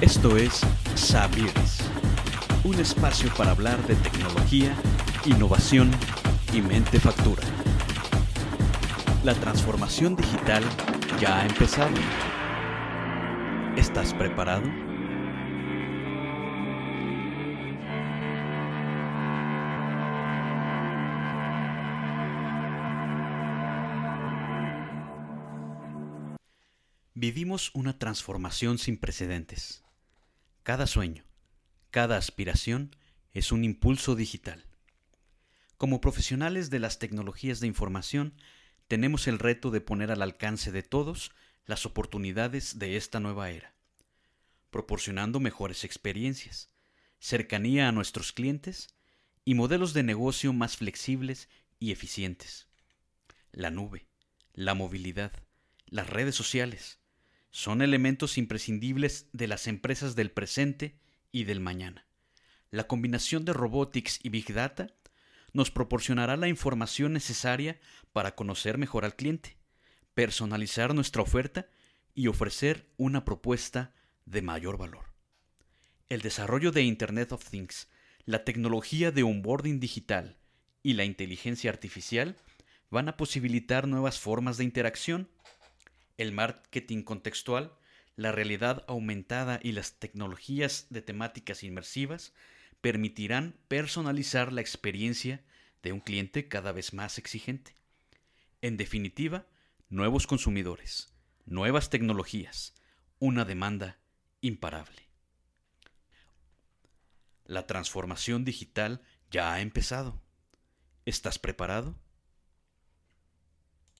Esto es Saberes, un espacio para hablar de tecnología, innovación y mente factura. La transformación digital ya ha empezado. ¿Estás preparado? Vivimos una transformación sin precedentes. Cada sueño, cada aspiración es un impulso digital. Como profesionales de las tecnologías de información, tenemos el reto de poner al alcance de todos las oportunidades de esta nueva era, proporcionando mejores experiencias, cercanía a nuestros clientes y modelos de negocio más flexibles y eficientes. La nube, la movilidad, las redes sociales, son elementos imprescindibles de las empresas del presente y del mañana. La combinación de robotics y big data nos proporcionará la información necesaria para conocer mejor al cliente, personalizar nuestra oferta y ofrecer una propuesta de mayor valor. El desarrollo de Internet of Things, la tecnología de onboarding digital y la inteligencia artificial van a posibilitar nuevas formas de interacción el marketing contextual, la realidad aumentada y las tecnologías de temáticas inmersivas permitirán personalizar la experiencia de un cliente cada vez más exigente. En definitiva, nuevos consumidores, nuevas tecnologías, una demanda imparable. La transformación digital ya ha empezado. ¿Estás preparado?